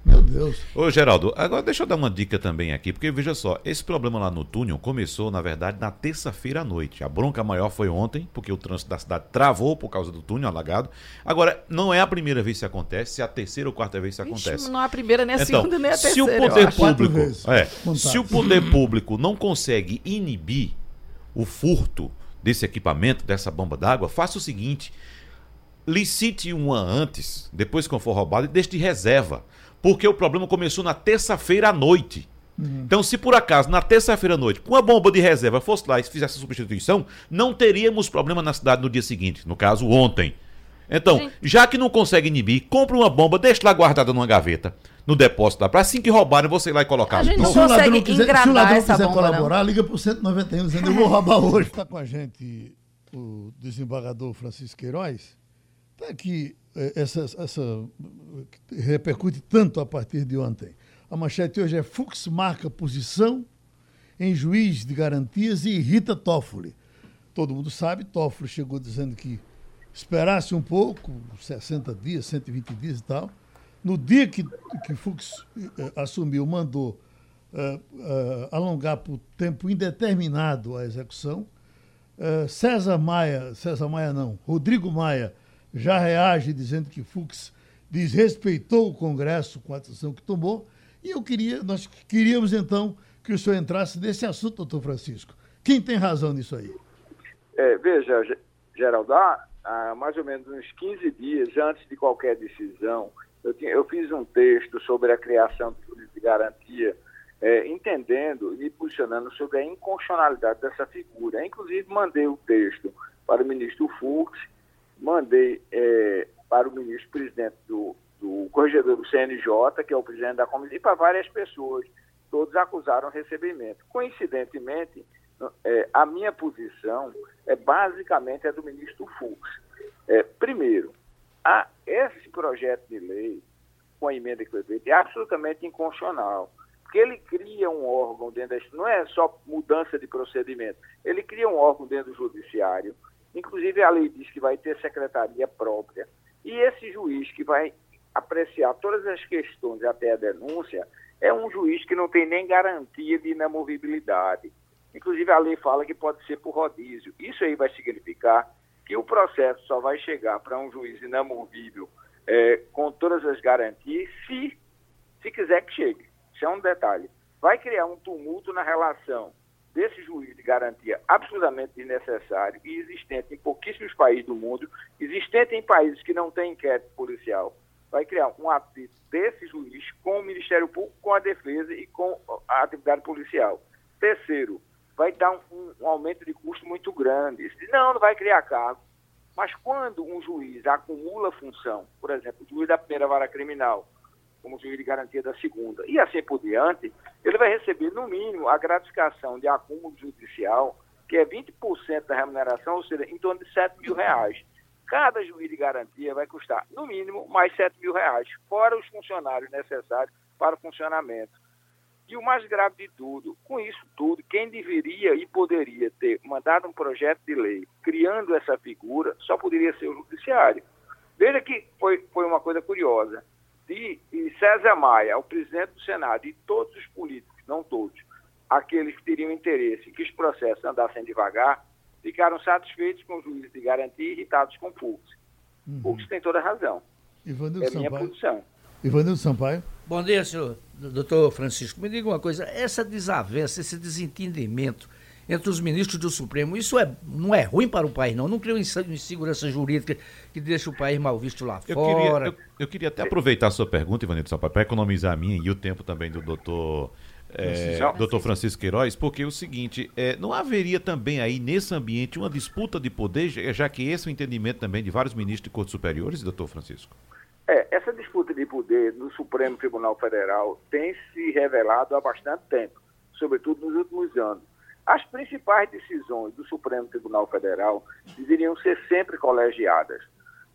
Meu Deus. Ô, Geraldo, agora deixa eu dar uma dica também aqui, porque veja só, esse problema lá no túnel começou, na verdade, na terça-feira à noite. A bronca maior foi ontem, porque o trânsito da cidade travou por causa do túnel alagado. Agora, não é a primeira vez que isso acontece, é a terceira ou quarta vez que isso Ixi, acontece. não é a primeira, nem a Então, segunda, nem a se terceira. o eu poder público, é, se o poder público não consegue inibir o furto desse equipamento, dessa bomba d'água, faça o seguinte: licite uma antes, depois que for roubado, e deixe de reserva. Porque o problema começou na terça-feira à noite. Então, se por acaso, na terça-feira à noite, com uma bomba de reserva fosse lá e fizesse a substituição, não teríamos problema na cidade no dia seguinte, no caso, ontem. Então, Gente. já que não consegue inibir, compre uma bomba, deixe lá guardada numa gaveta, no depósito lá, para assim que roubarem, você ir lá e colocar. A gente não se o ladrão consegue quiser, se o ladrão essa quiser bomba, não. colaborar, liga pro 191 dizendo eu vou roubar hoje. Está com a gente o desembargador Francisco Queiroz. Está aqui, eh, essa, essa que repercute tanto a partir de ontem. A manchete hoje é Fux marca posição em juiz de garantias e irrita Toffoli. Todo mundo sabe, Toffoli chegou dizendo que esperasse um pouco, 60 dias, 120 dias e tal. No dia que, que Fux eh, assumiu, mandou eh, eh, alongar por tempo indeterminado a execução. César Maia, César Maia não, Rodrigo Maia já reage dizendo que Fux desrespeitou o Congresso com a decisão que tomou. E eu queria, nós queríamos então que o senhor entrasse nesse assunto, doutor Francisco. Quem tem razão nisso aí? É, veja, Ge- Geraldo, há, mais ou menos uns 15 dias antes de qualquer decisão, eu, tinha- eu fiz um texto sobre a criação do juiz de garantia, é, entendendo e posicionando sobre a inconstitucionalidade dessa figura. Inclusive, mandei o texto para o ministro Fux, mandei é, para o ministro presidente do, do corregedor do CNJ, que é o presidente da comissão, e para várias pessoas. Todos acusaram recebimento. Coincidentemente, é, a minha posição é basicamente a do ministro Fux. É, primeiro, a, esse projeto de lei, com a emenda que foi feita, é absolutamente inconstitucional. Porque ele cria um órgão dentro da. Não é só mudança de procedimento, ele cria um órgão dentro do judiciário. Inclusive, a lei diz que vai ter secretaria própria. E esse juiz que vai apreciar todas as questões até a denúncia é um juiz que não tem nem garantia de inamovibilidade. Inclusive, a lei fala que pode ser por rodízio. Isso aí vai significar que o processo só vai chegar para um juiz inamovível eh, com todas as garantias se, se quiser que chegue. Isso é um detalhe. Vai criar um tumulto na relação desse juiz de garantia absolutamente desnecessário e existente em pouquíssimos países do mundo, existente em países que não têm inquérito policial. Vai criar um atrito desse juiz com o Ministério Público, com a defesa e com a atividade policial. Terceiro, vai dar um, um- um aumento de custo muito grande. Não, não vai criar cargo. Mas quando um juiz acumula função, por exemplo, o juiz da primeira vara criminal, como juiz de garantia da segunda, e assim por diante, ele vai receber, no mínimo, a gratificação de acúmulo judicial, que é 20% da remuneração, ou seja, em torno de 7 mil reais. Cada juiz de garantia vai custar, no mínimo, mais 7 mil reais, fora os funcionários necessários para o funcionamento. E o mais grave de tudo, com isso tudo, quem deveria e poderia ter mandado um projeto de lei criando essa figura só poderia ser o judiciário. Veja que foi, foi uma coisa curiosa. De, César Maia, o presidente do Senado, e todos os políticos, não todos, aqueles que teriam interesse em que os processos andassem devagar, ficaram satisfeitos com o juiz de garantia e irritados com o Fux. Fux tem toda a razão. Ivanildo É minha Sampaio. posição. Ivanildo Sampaio. Bom dia, senhor doutor Francisco. Me diga uma coisa, essa desavença, esse desentendimento entre os ministros do Supremo, isso é, não é ruim para o país, não? Não cria insegurança jurídica que deixa o país mal visto lá Eu fora? queria, eu, eu queria até aproveitar a sua pergunta, Ivanildo Sampaio, para economizar a minha e o tempo também do doutor é, doutor Francisco Queiroz, porque é o seguinte, é, não haveria também aí nesse ambiente uma disputa de poder, já que esse é o entendimento também de vários ministros de cortes superiores, doutor Francisco? É, essa disputa de poder no Supremo Tribunal Federal tem se revelado há bastante tempo, sobretudo nos últimos anos. As principais decisões do Supremo Tribunal Federal deveriam ser sempre colegiadas.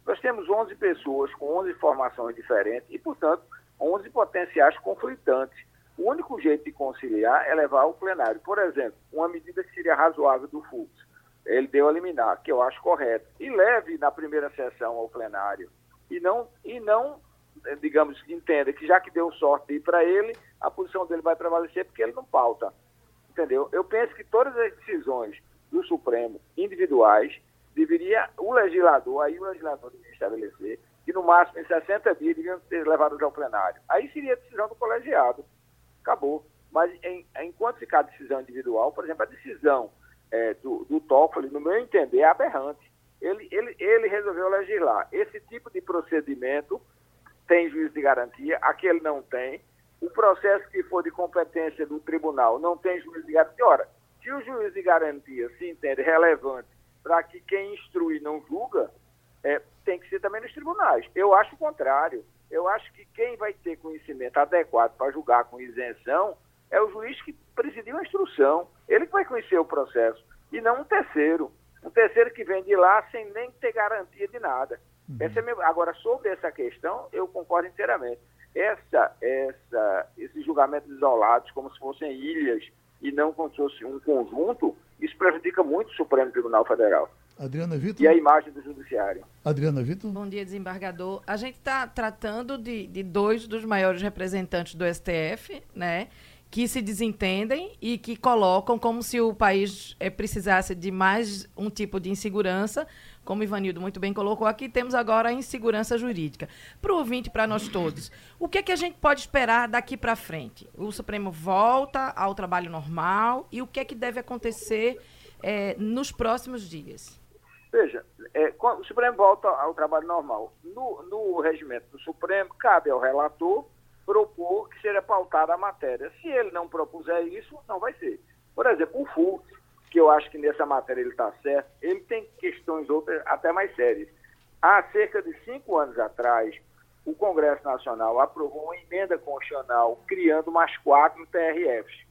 Nós temos 11 pessoas com 11 formações diferentes e, portanto, 11 potenciais conflitantes. O único jeito de conciliar é levar ao plenário. Por exemplo, uma medida que seria razoável do fluxo. Ele deu a liminar, que eu acho correto. E leve na primeira sessão ao plenário. E não, e não digamos, entenda que já que deu sorte para ele, a posição dele vai prevalecer porque ele não pauta. Entendeu? Eu penso que todas as decisões do Supremo, individuais, deveria o legislador, aí o legislador deveria estabelecer que no máximo em 60 dias deviam ser levados ao plenário. Aí seria decisão do colegiado acabou. Mas em, enquanto ficar decisão individual, por exemplo, a decisão é, do, do Toffoli, no meu entender, é aberrante. Ele, ele, ele resolveu legislar. Esse tipo de procedimento tem juiz de garantia, aquele não tem. O processo que for de competência do tribunal não tem juiz de garantia. Ora, se o juiz de garantia se entende relevante para que quem instrui não julga, é, tem que ser também nos tribunais. Eu acho o contrário. Eu acho que quem vai ter conhecimento adequado para julgar com isenção é o juiz que presidiu a instrução. Ele que vai conhecer o processo. E não um terceiro. Um terceiro que vem de lá sem nem ter garantia de nada. Uhum. Essa é. Agora, sobre essa questão, eu concordo inteiramente. Essa, essa, esses julgamentos isolados, como se fossem ilhas e não como se fosse um conjunto, isso prejudica muito o Supremo Tribunal Federal. Adriana Vitor. E a imagem do judiciário. Adriana Vitor. Bom dia, desembargador. A gente está tratando de, de dois dos maiores representantes do STF, né? Que se desentendem e que colocam como se o país é, precisasse de mais um tipo de insegurança. Como Ivanildo muito bem colocou aqui, temos agora a insegurança jurídica. Para o ouvinte, para nós todos, o que, é que a gente pode esperar daqui para frente? O Supremo volta ao trabalho normal e o que é que deve acontecer é, nos próximos dias? Veja, é, o Supremo volta ao trabalho normal. No, no regimento do Supremo, cabe ao relator propor que seja pautada a matéria. Se ele não propuser isso, não vai ser. Por exemplo, o FUX, que eu acho que nessa matéria ele está certo, ele tem questões outras até mais sérias. Há cerca de cinco anos atrás, o Congresso Nacional aprovou uma emenda constitucional criando mais quatro TRFs.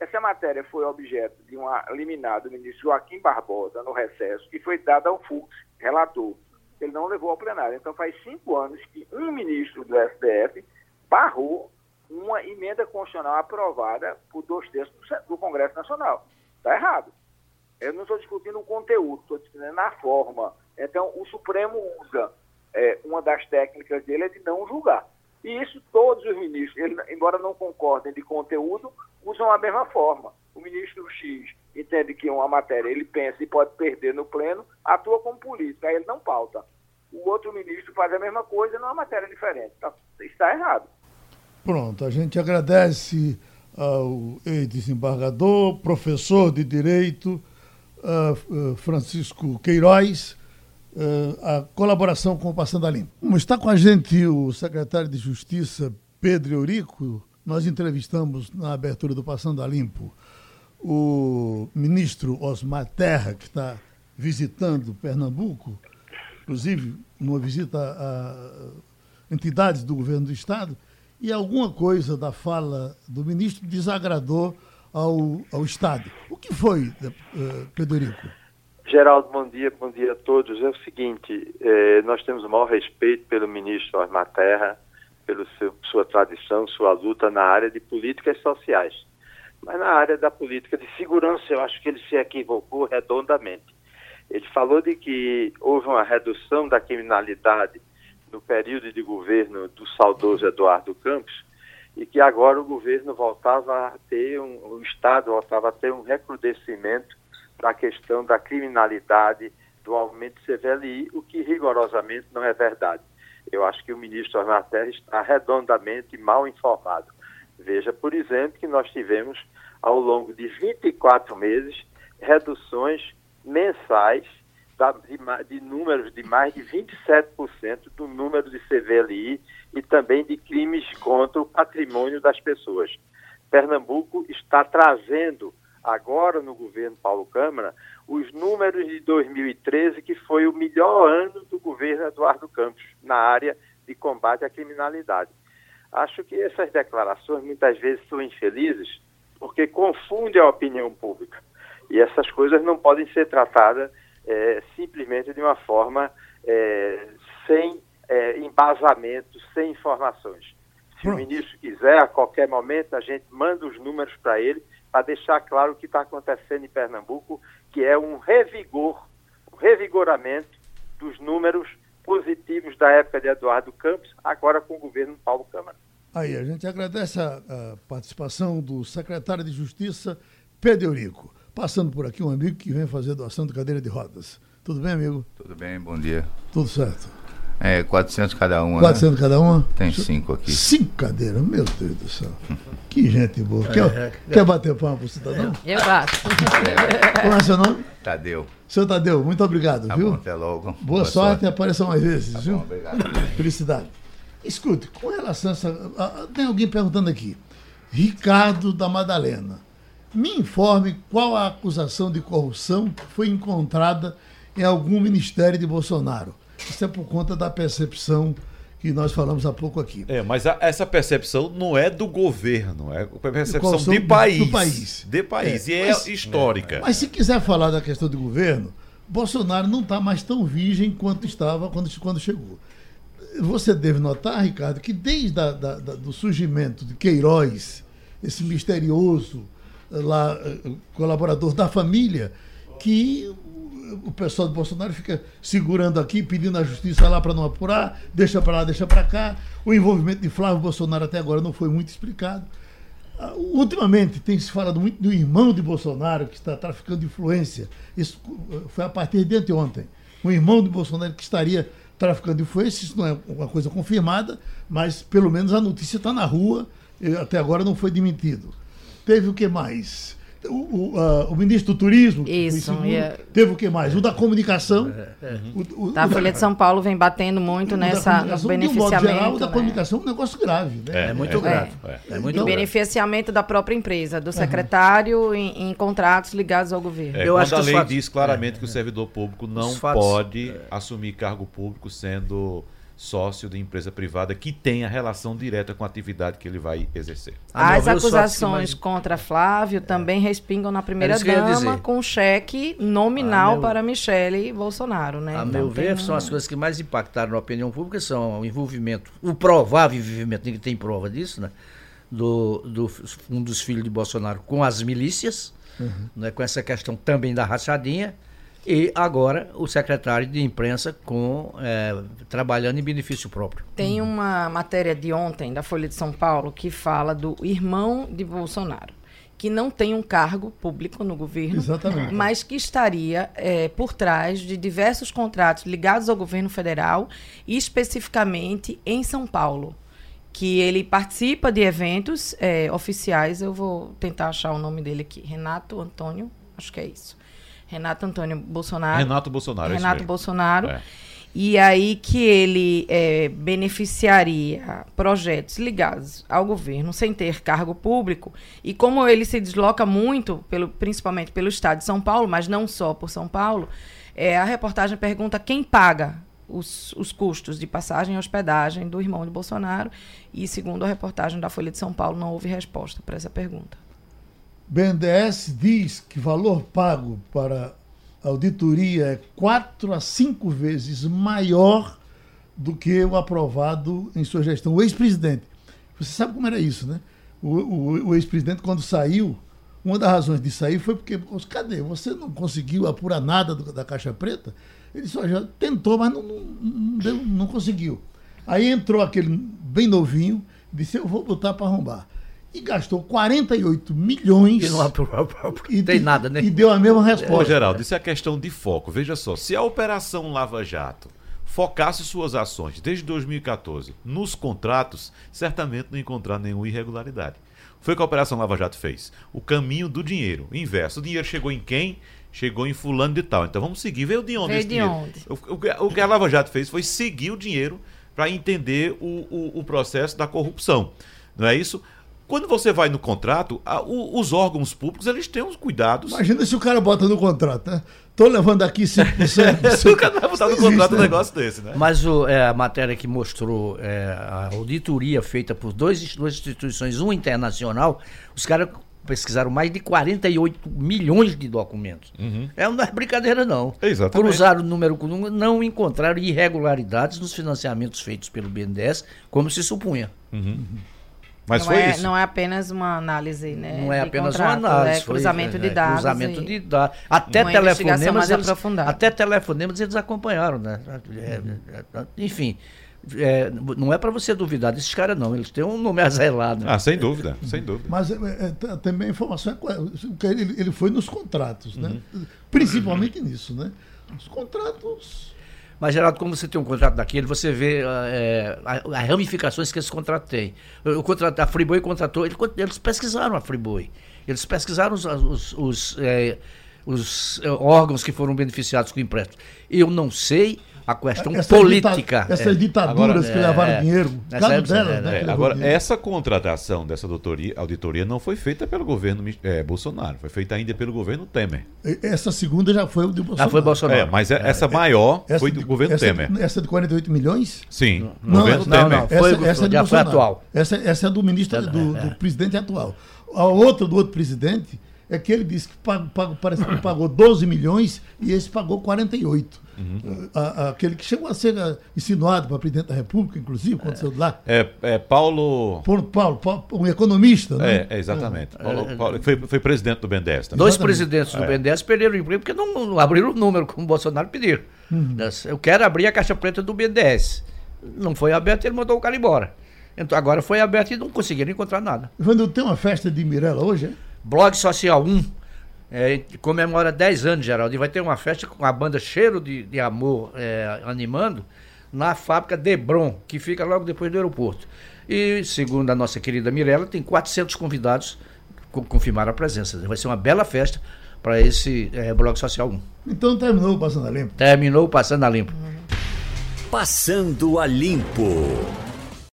Essa matéria foi objeto de uma liminar do ministro Joaquim Barbosa no recesso e foi dada ao Fux, relator. Ele não levou ao plenário. Então faz cinco anos que um ministro do STF barrou uma emenda constitucional aprovada por dois terços do Congresso Nacional. Está errado. Eu não estou discutindo o conteúdo, estou discutindo na forma. Então, o Supremo usa, é, uma das técnicas dele é de não julgar. E isso todos os ministros, ele, embora não concordem de conteúdo, usam a mesma forma. O ministro X entende que uma matéria ele pensa e pode perder no pleno, atua como político, aí ele não pauta. O outro ministro faz a mesma coisa numa matéria diferente. Então, está errado. Pronto, a gente agradece ao ex-desembargador, professor de Direito, Francisco Queiroz, uh, a colaboração com o Passando a Limpo. Está com a gente o secretário de Justiça, Pedro Eurico. Nós entrevistamos na abertura do Passando a Limpo o ministro Osmar Terra, que está visitando Pernambuco, inclusive numa visita a entidades do governo do Estado, e alguma coisa da fala do ministro desagradou ao, ao Estado. O que foi, uh, Pedorico? Geraldo, bom dia, bom dia a todos. É o seguinte, eh, nós temos o maior respeito pelo ministro Osmar Terra, pela sua tradição, sua luta na área de políticas sociais. Mas na área da política de segurança, eu acho que ele se equivocou redondamente. Ele falou de que houve uma redução da criminalidade no período de governo do saudoso Eduardo Campos e que agora o governo voltava a ter um, o Estado voltava a ter um recrudescimento da questão da criminalidade, do aumento do CVLI, o que rigorosamente não é verdade. Eu acho que o ministro Osmar está redondamente mal informado. Veja, por exemplo, que nós tivemos, ao longo de 24 meses, reduções mensais de, de números de mais de 27% do número de CVLI e também de crimes contra o patrimônio das pessoas. Pernambuco está trazendo agora no governo Paulo Câmara os números de 2013, que foi o melhor ano do governo Eduardo Campos na área de combate à criminalidade. Acho que essas declarações muitas vezes são infelizes porque confundem a opinião pública. E essas coisas não podem ser tratadas é, simplesmente de uma forma é, sem é, embasamento, sem informações. Se o ministro quiser, a qualquer momento, a gente manda os números para ele para deixar claro o que está acontecendo em Pernambuco, que é um revigor, um revigoramento dos números positivos da época de Eduardo Campos, agora com o governo Paulo Câmara. Aí, a gente agradece a, a participação do secretário de Justiça, Pedro Eurico. Passando por aqui um amigo que vem fazer doação de cadeira de rodas. Tudo bem, amigo? Tudo bem, bom dia. Tudo certo. É, 400 cada uma. 400 né? cada uma? Tem cinco aqui. Cinco cadeiras, meu Deus do céu. que gente boa. Quer, é, é, quer bater palma pro cidadão? Eu bato. Qual é o seu nome? Tadeu. Seu Tadeu, muito obrigado, tá viu? Bom, até logo. Boa, Boa sorte, sorte e apareça mais vezes, tá viu? Bom, obrigado. Felicidade. Escute, com relação a essa. Tem alguém perguntando aqui. Ricardo da Madalena. Me informe qual a acusação de corrupção que foi encontrada em algum ministério de Bolsonaro. Isso é por conta da percepção que nós falamos há pouco aqui. É, mas a, essa percepção não é do governo, é a percepção de país. Do país. De país. É, e é mas, histórica. Mas se quiser falar da questão do governo, Bolsonaro não está mais tão virgem quanto estava quando, quando chegou. Você deve notar, Ricardo, que desde a, da, da, do surgimento de Queiroz, esse misterioso lá, eh, colaborador da família, que o pessoal do Bolsonaro fica segurando aqui, pedindo a justiça lá para não apurar, deixa para lá, deixa para cá. O envolvimento de Flávio Bolsonaro até agora não foi muito explicado. Ah, ultimamente tem se falado muito do irmão de Bolsonaro que está traficando influência. Isso eh, foi a partir de anteontem. O irmão de Bolsonaro que estaria traficando influência, isso não é uma coisa confirmada, mas pelo menos a notícia está na rua, até agora não foi demitido. Teve o que mais? o, o, uh, o, ministro do Turismo, Isso, seguro, teve o que mais? O da comunicação. É, é. O, o, tá, a Folha de São Paulo vem batendo muito nessa, no beneficiamento. De um geral, o da né? comunicação é um negócio grave. Né? É, é muito grave. É, muito então, beneficiamento da própria empresa, do secretário uhum. em, em, contratos ligados ao governo. Eu acho que a lei fatos... diz claramente que o servidor público não pode assumir cargo público sendo sócio de empresa privada que tenha relação direta com a atividade que ele vai exercer. As acusações mais... contra Flávio também respingam na primeira-dama com cheque nominal meu... para Michele Bolsonaro. Né? A então, meu ver, um... são as coisas que mais impactaram na opinião pública, são o envolvimento, o provável envolvimento, ninguém tem prova disso, né? Do, do, um dos filhos de Bolsonaro com as milícias, uhum. né? com essa questão também da rachadinha, e agora o secretário de imprensa com é, trabalhando em benefício próprio. Tem uma matéria de ontem da Folha de São Paulo que fala do irmão de Bolsonaro que não tem um cargo público no governo, Exatamente. mas que estaria é, por trás de diversos contratos ligados ao governo federal e especificamente em São Paulo, que ele participa de eventos é, oficiais. Eu vou tentar achar o nome dele aqui, Renato Antônio, acho que é isso. Renato Antônio Bolsonaro. Renato Bolsonaro. Renato Bolsonaro. É. E aí que ele é, beneficiaria projetos ligados ao governo sem ter cargo público. E como ele se desloca muito, pelo, principalmente pelo estado de São Paulo, mas não só por São Paulo, é, a reportagem pergunta quem paga os, os custos de passagem e hospedagem do irmão de Bolsonaro. E segundo a reportagem da Folha de São Paulo, não houve resposta para essa pergunta. BNDES diz que valor pago para auditoria é quatro a cinco vezes maior do que o aprovado em sua gestão. O ex-presidente. Você sabe como era isso, né? O, o, o ex-presidente, quando saiu, uma das razões de sair foi porque, cadê? Você não conseguiu apurar nada do, da Caixa Preta? Ele só já tentou, mas não, não, não, não conseguiu. Aí entrou aquele bem novinho, disse: Eu vou botar para arrombar e gastou 48 milhões. E não e, tem nada, né? E deu a mesma resposta. Ô, Geraldo, isso é questão de foco. Veja só, se a Operação Lava Jato focasse suas ações desde 2014 nos contratos, certamente não encontrar nenhuma irregularidade. Foi o que a Operação Lava Jato fez. O caminho do dinheiro, o inverso. O dinheiro chegou em quem? Chegou em fulano de tal. Então vamos seguir. Veio de onde Veio esse de dinheiro? Onde? O, o, o, que a Lava Jato fez foi seguir o dinheiro para entender o, o, o processo da corrupção. Não é isso? Quando você vai no contrato, a- o- os órgãos públicos eles têm os cuidados. Imagina se o cara bota no contrato, né? Tô levando aqui 5%. o cara vai botar no contrato um né? negócio desse, né? Mas o- é, a matéria que mostrou é, a auditoria feita por dois, duas instituições, uma internacional, os caras pesquisaram mais de 48 milhões de documentos. É não é brincadeira, não. Exatamente. Cruzaram o número com o número, não encontraram irregularidades nos financiamentos feitos pelo BNDES, como se supunha. Mas não foi é, isso. Não é apenas uma análise, né? Não é apenas contrato, uma análise. É foi, cruzamento é, de é, dados. Cruzamento e- de dados. Até telefonemas. mais Eles, até telefonemas eles acompanharam, né? É, enfim. é, não é para você duvidar desses caras, não. Eles têm um nome azelado. Ah, sem dúvida, sem dúvida. Mas é, é, também a informação é. Ele, ele foi nos contratos, né? Principalmente nisso, né? Os contratos. Mas, Geraldo, como você tem um contrato daquele, você vê é, a- as ramificações que esse contrato tem. O, contrato, a Friboi contratou, ele- eles pesquisaram a Friboi. Eles pesquisaram os, os, os, é, os, órgãos que foram beneficiados com o empréstimo. Eu não sei a questão Essas política. dita- essas é. ditaduras Agora, que levaram é, dinheiro, cada época, delas, é, né? É, agora, dinheiro. essa contratação dessa doutoria, auditoria não foi feita pelo governo Bolsonaro, foi feita ainda pelo governo Temer. Essa segunda já foi o de Bolsonaro. Ah, foi Bolsonaro. É, mas é- essa maior Essa foi de- do governo essa, Temer. Essa de 48 milhões? Sim, Não, governo não, Temer. não. Foi- essa, essa é do já foi atual. Essa, essa é do ministro, do, do presidente atual. A outra do outro presidente é que ele disse que pagou, pagou- parece que pagou 12 milhões e esse pagou 48. Uhum. A- a- aquele que chegou a ser ah, insinuado para presidente da República, inclusive, quando saiu de lá. É, é Paulo. Paulo, Paulo, Paulo, um economista, né? É, é, exatamente. Paulo- Paulo- foi, foi presidente do BNDES também. Dois Exatamente. presidentes do É. BNDES perderam o emprego porque não, não abriram o número, como o Bolsonaro pediu. Eu quero abrir a caixa preta do BNDES. Não foi aberto, ele mandou o cara embora. Então agora foi aberto e não conseguiram encontrar nada. Quando tem uma festa de Mirella hoje, é? Blog Social 1 é, comemora 10 anos, Geraldo, e vai ter uma festa com a banda Cheiro de, de Amor é, animando na fábrica Debron, que fica logo depois do aeroporto. E, segundo a nossa querida Mirella, tem 400 convidados que confirmaram a presença. Vai ser uma bela festa para esse é, Blog Social 1. Então terminou o Passando a Limpo. Terminou passando a limpo. Passando a Limpo.